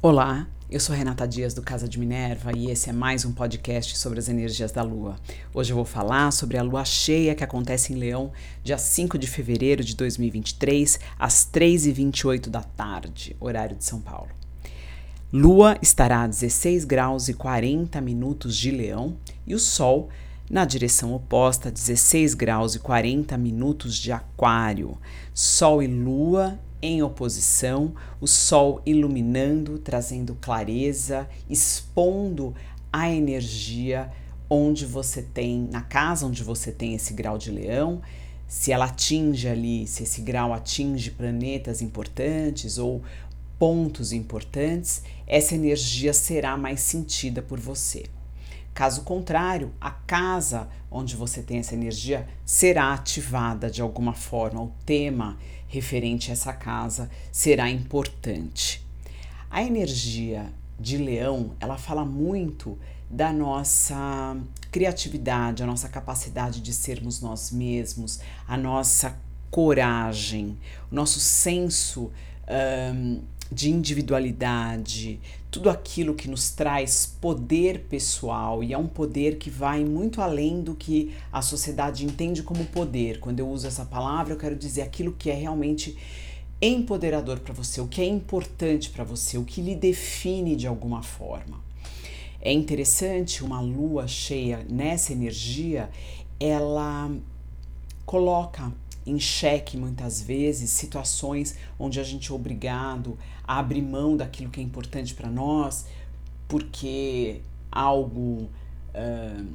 Olá, eu sou Renata Dias do Casa de Minerva e esse é mais um podcast sobre as energias da Lua. Hoje eu vou falar sobre a lua cheia que acontece em Leão, dia 5 de fevereiro de 2023, às 3h28 da tarde, horário de São Paulo. Lua estará a 16 graus e 40 minutos de Leão e o Sol na direção oposta, 16 graus e 40 minutos de Aquário. Sol e Lua em oposição, o Sol iluminando, trazendo clareza, expondo a energia onde você tem, na casa onde você tem esse grau de leão, se ela atinge ali, se esse grau atinge planetas importantes ou pontos importantes, essa energia será mais sentida por você. Caso contrário, a casa onde você tem essa energia será ativada de alguma forma, o tema referente a essa casa será importante. A energia de Leão, ela fala muito da nossa criatividade, a nossa capacidade de sermos nós mesmos, a nossa coragem, o nosso senso um, de individualidade, tudo aquilo que nos traz poder pessoal e é um poder que vai muito além do que a sociedade entende como poder. Quando eu uso essa palavra, eu quero dizer aquilo que é realmente empoderador para você, o que é importante para você, o que lhe define de alguma forma. É interessante uma lua cheia nessa energia, ela coloca em xeque muitas vezes situações onde a gente é obrigado a abrir mão daquilo que é importante para nós, porque algo uh,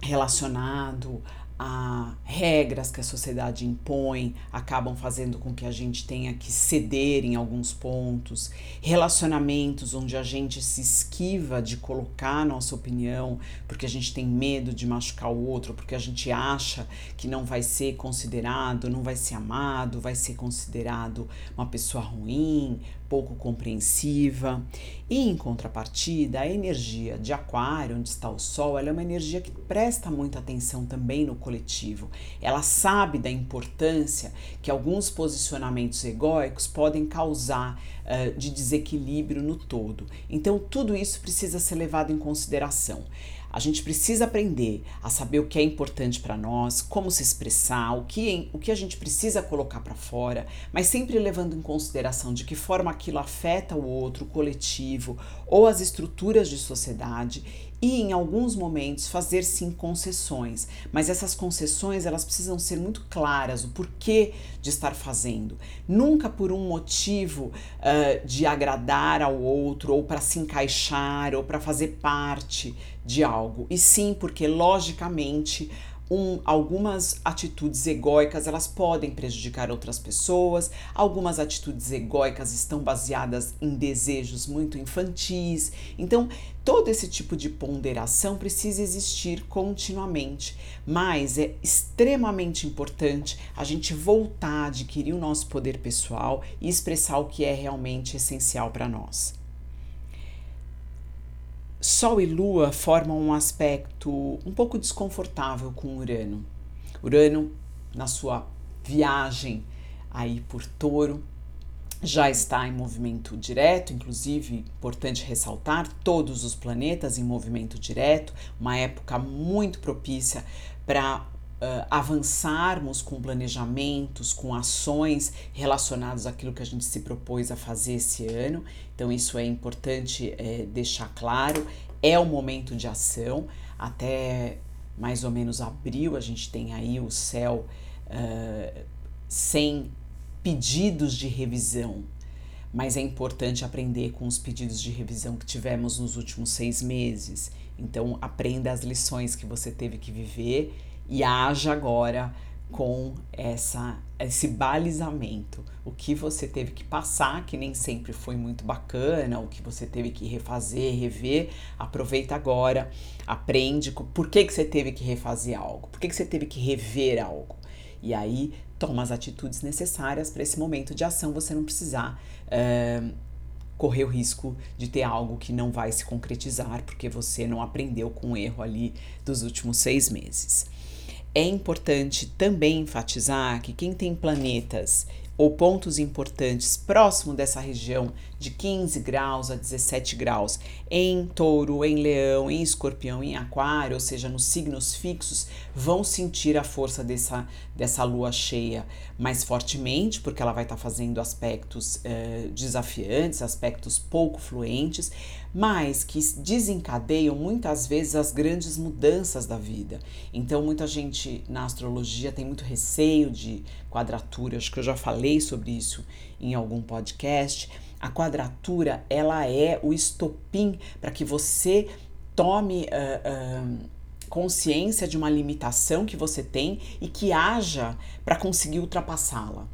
relacionado a regras que a sociedade impõe acabam fazendo com que a gente tenha que ceder em alguns pontos, relacionamentos onde a gente se esquiva de colocar nossa opinião porque a gente tem medo de machucar o outro, porque a gente acha que não vai ser considerado, não vai ser amado, vai ser considerado uma pessoa ruim, pouco compreensiva. E em contrapartida, a energia de Aquário, onde está o Sol, ela é uma energia que presta muita atenção também no coletivo. Ela sabe da importância que alguns posicionamentos egóicos podem causar uh, de desequilíbrio no todo. Então, tudo isso precisa ser levado em consideração. A gente precisa aprender a saber o que é importante para nós, como se expressar, o que, o que a gente precisa colocar para fora, mas sempre levando em consideração de que forma aquilo afeta o outro, o coletivo ou as estruturas de sociedade e em alguns momentos fazer sim concessões, mas essas concessões elas precisam ser muito claras o porquê de estar fazendo, nunca por um motivo uh, de agradar ao outro ou para se encaixar ou para fazer parte de algo, e sim porque logicamente um, algumas atitudes egóicas elas podem prejudicar outras pessoas, algumas atitudes egóicas estão baseadas em desejos muito infantis. Então, todo esse tipo de ponderação precisa existir continuamente, mas é extremamente importante a gente voltar a adquirir o nosso poder pessoal e expressar o que é realmente essencial para nós. Sol e Lua formam um aspecto um pouco desconfortável com Urano. Urano, na sua viagem aí por Touro, já está em movimento direto, inclusive, importante ressaltar, todos os planetas em movimento direto, uma época muito propícia para uh, avançarmos com planejamentos, com ações relacionadas àquilo que a gente se propôs a fazer esse ano. Então, isso é importante é, deixar claro. É o momento de ação. Até mais ou menos abril, a gente tem aí o céu uh, sem pedidos de revisão, mas é importante aprender com os pedidos de revisão que tivemos nos últimos seis meses. Então, aprenda as lições que você teve que viver e haja agora com essa esse balizamento, o que você teve que passar, que nem sempre foi muito bacana, o que você teve que refazer, rever, aproveita agora, aprende por que, que você teve que refazer algo, por que, que você teve que rever algo. E aí toma as atitudes necessárias para esse momento de ação, você não precisar uh, correr o risco de ter algo que não vai se concretizar, porque você não aprendeu com o erro ali dos últimos seis meses. É importante também enfatizar que quem tem planetas ou pontos importantes próximo dessa região de 15 graus a 17 graus em touro, em leão, em escorpião, em aquário, ou seja, nos signos fixos, vão sentir a força dessa, dessa lua cheia mais fortemente, porque ela vai estar tá fazendo aspectos uh, desafiantes, aspectos pouco fluentes, mas que desencadeiam muitas vezes as grandes mudanças da vida. Então, muita gente na astrologia tem muito receio de quadratura, acho que eu já falei sobre isso em algum podcast. A quadratura, ela é o estopim para que você tome uh, consciência de uma limitação que você tem e que haja para conseguir ultrapassá-la.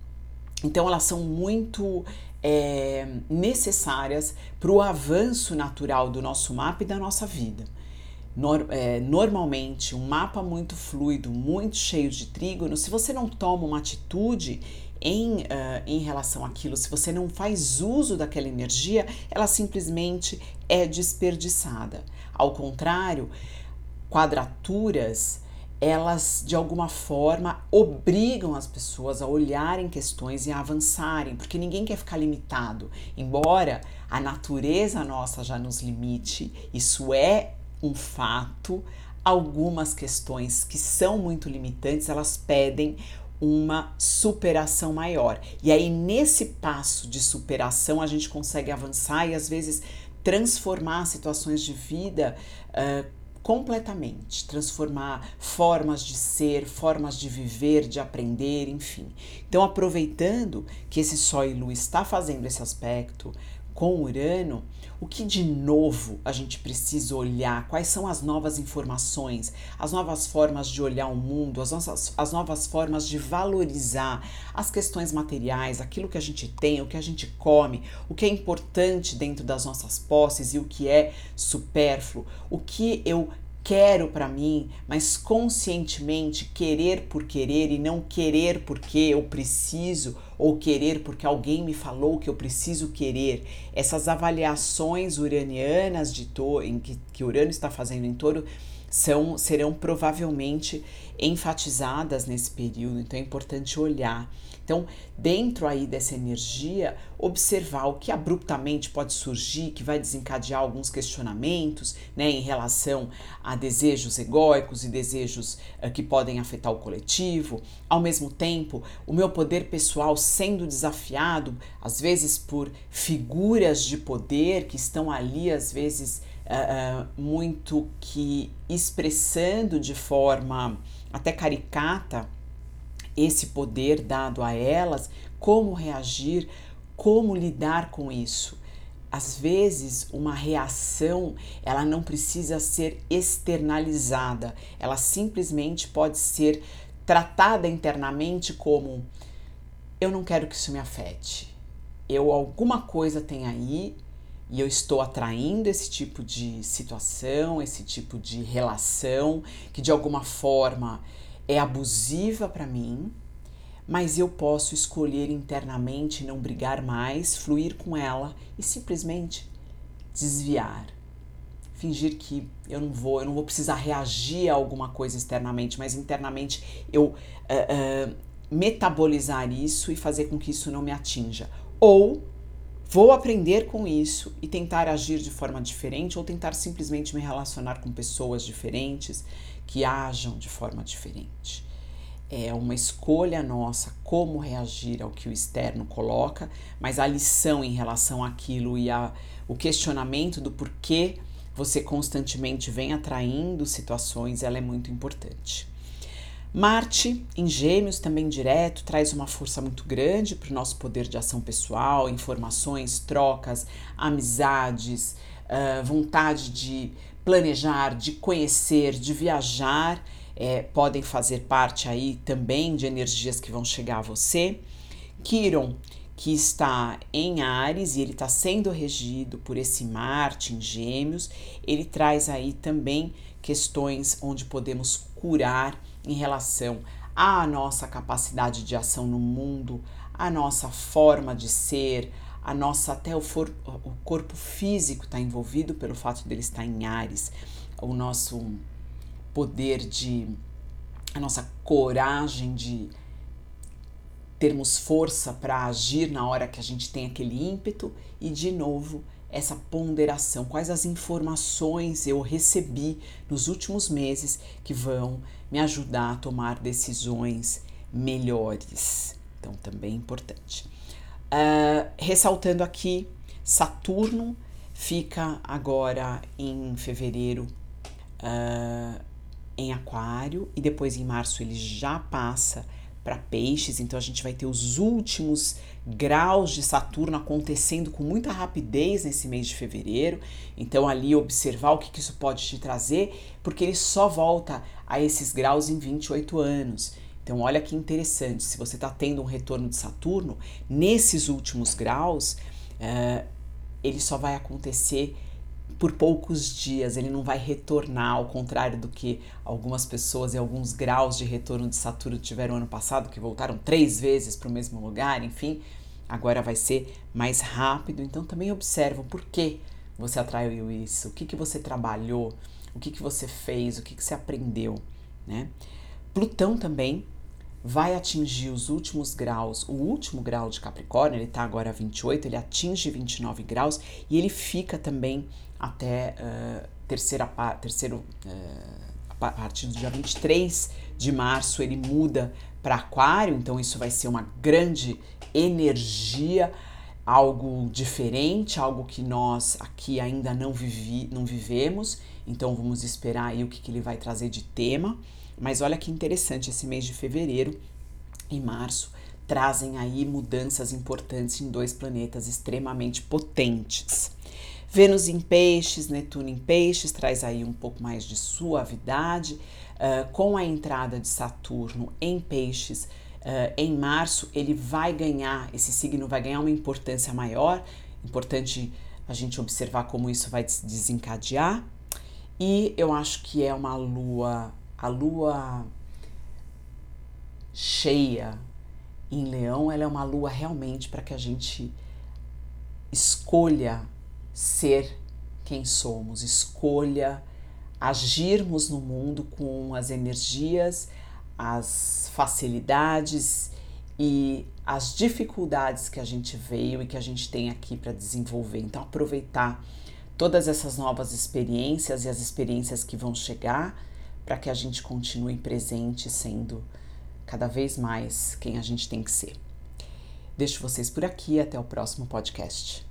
Então, elas são muito é, necessárias para o avanço natural do nosso mapa e da nossa vida. Nor, é, normalmente, um mapa muito fluido, muito cheio de trígono, se você não toma uma atitude em, uh, em relação àquilo, se você não faz uso daquela energia, ela simplesmente é desperdiçada. Ao contrário, quadraturas elas de alguma forma obrigam as pessoas a olharem questões e a avançarem, porque ninguém quer ficar limitado. Embora a natureza nossa já nos limite, isso é um fato. Algumas questões que são muito limitantes, elas pedem uma superação maior. E aí, nesse passo de superação, a gente consegue avançar e às vezes transformar situações de vida uh, completamente, transformar formas de ser, formas de viver, de aprender, enfim. Então, aproveitando que esse Sol e Lua está fazendo esse aspecto com Urano, o que de novo a gente precisa olhar? Quais são as novas informações, as novas formas de olhar o mundo, as, nossas, as novas formas de valorizar as questões materiais, aquilo que a gente tem, o que a gente come, o que é importante dentro das nossas posses e o que é supérfluo, o que eu quero para mim, mas conscientemente querer por querer e não querer porque eu preciso ou querer porque alguém me falou que eu preciso querer. Essas avaliações uranianas de to em que, que Urano está fazendo em touro são serão provavelmente enfatizadas nesse período, então é importante olhar. Então, dentro aí dessa energia, observar o que abruptamente pode surgir, que vai desencadear alguns questionamentos, né, em relação a desejos egóicos e desejos uh, que podem afetar o coletivo. Ao mesmo tempo, o meu poder pessoal sendo desafiado, às vezes por figuras de poder que estão ali, às vezes uh, muito que expressando de forma até caricata esse poder dado a elas, como reagir, como lidar com isso. Às vezes, uma reação, ela não precisa ser externalizada, ela simplesmente pode ser tratada internamente como eu não quero que isso me afete. Eu alguma coisa tem aí e eu estou atraindo esse tipo de situação, esse tipo de relação que de alguma forma é abusiva para mim, mas eu posso escolher internamente não brigar mais, fluir com ela e simplesmente desviar. Fingir que eu não vou, eu não vou precisar reagir a alguma coisa externamente, mas internamente eu uh, uh, metabolizar isso e fazer com que isso não me atinja. Ou Vou aprender com isso e tentar agir de forma diferente ou tentar simplesmente me relacionar com pessoas diferentes que ajam de forma diferente. É uma escolha nossa como reagir ao que o externo coloca, mas a lição em relação àquilo e a, o questionamento do porquê você constantemente vem atraindo situações, ela é muito importante. Marte, em Gêmeos, também direto, traz uma força muito grande para o nosso poder de ação pessoal, informações, trocas, amizades, uh, vontade de planejar, de conhecer, de viajar, é, podem fazer parte aí também de energias que vão chegar a você. Quiron, que está em Ares e ele está sendo regido por esse Marte em Gêmeos, ele traz aí também questões onde podemos curar em relação à nossa capacidade de ação no mundo, a nossa forma de ser, a nossa até o, for, o corpo físico está envolvido pelo fato dele estar em Ares, o nosso poder de a nossa coragem de termos força para agir na hora que a gente tem aquele ímpeto e, de novo, essa ponderação, quais as informações eu recebi nos últimos meses que vão me ajudar a tomar decisões melhores. Então, também é importante. Uh, ressaltando aqui, Saturno fica agora em fevereiro uh, em Aquário e depois em março ele já passa para peixes, então a gente vai ter os últimos graus de Saturno acontecendo com muita rapidez nesse mês de fevereiro. Então, ali observar o que, que isso pode te trazer, porque ele só volta a esses graus em 28 anos. Então, olha que interessante, se você está tendo um retorno de Saturno, nesses últimos graus, uh, ele só vai acontecer por poucos dias, ele não vai retornar, ao contrário do que algumas pessoas e alguns graus de retorno de Saturno tiveram ano passado, que voltaram três vezes para o mesmo lugar, enfim, agora vai ser mais rápido. Então também observa por que você atraiu isso, o que, que você trabalhou, o que, que você fez, o que, que você aprendeu, né? Plutão também vai atingir os últimos graus, o último grau de Capricórnio, ele está agora a 28, ele atinge 29 graus e ele fica também até uh, terceira, terceiro, uh, a partir do dia 23 de março ele muda para Aquário, então isso vai ser uma grande energia, algo diferente, algo que nós aqui ainda não, vivi, não vivemos, então vamos esperar aí o que, que ele vai trazer de tema. Mas olha que interessante, esse mês de fevereiro e março trazem aí mudanças importantes em dois planetas extremamente potentes. Vênus em peixes, Netuno em peixes, traz aí um pouco mais de suavidade. Uh, com a entrada de Saturno em peixes uh, em março, ele vai ganhar, esse signo vai ganhar uma importância maior. Importante a gente observar como isso vai se desencadear. E eu acho que é uma lua a lua cheia em Leão, ela é uma lua realmente para que a gente escolha ser quem somos, escolha agirmos no mundo com as energias, as facilidades e as dificuldades que a gente veio e que a gente tem aqui para desenvolver. Então, aproveitar todas essas novas experiências e as experiências que vão chegar para que a gente continue presente, sendo cada vez mais quem a gente tem que ser. Deixo vocês por aqui, até o próximo podcast.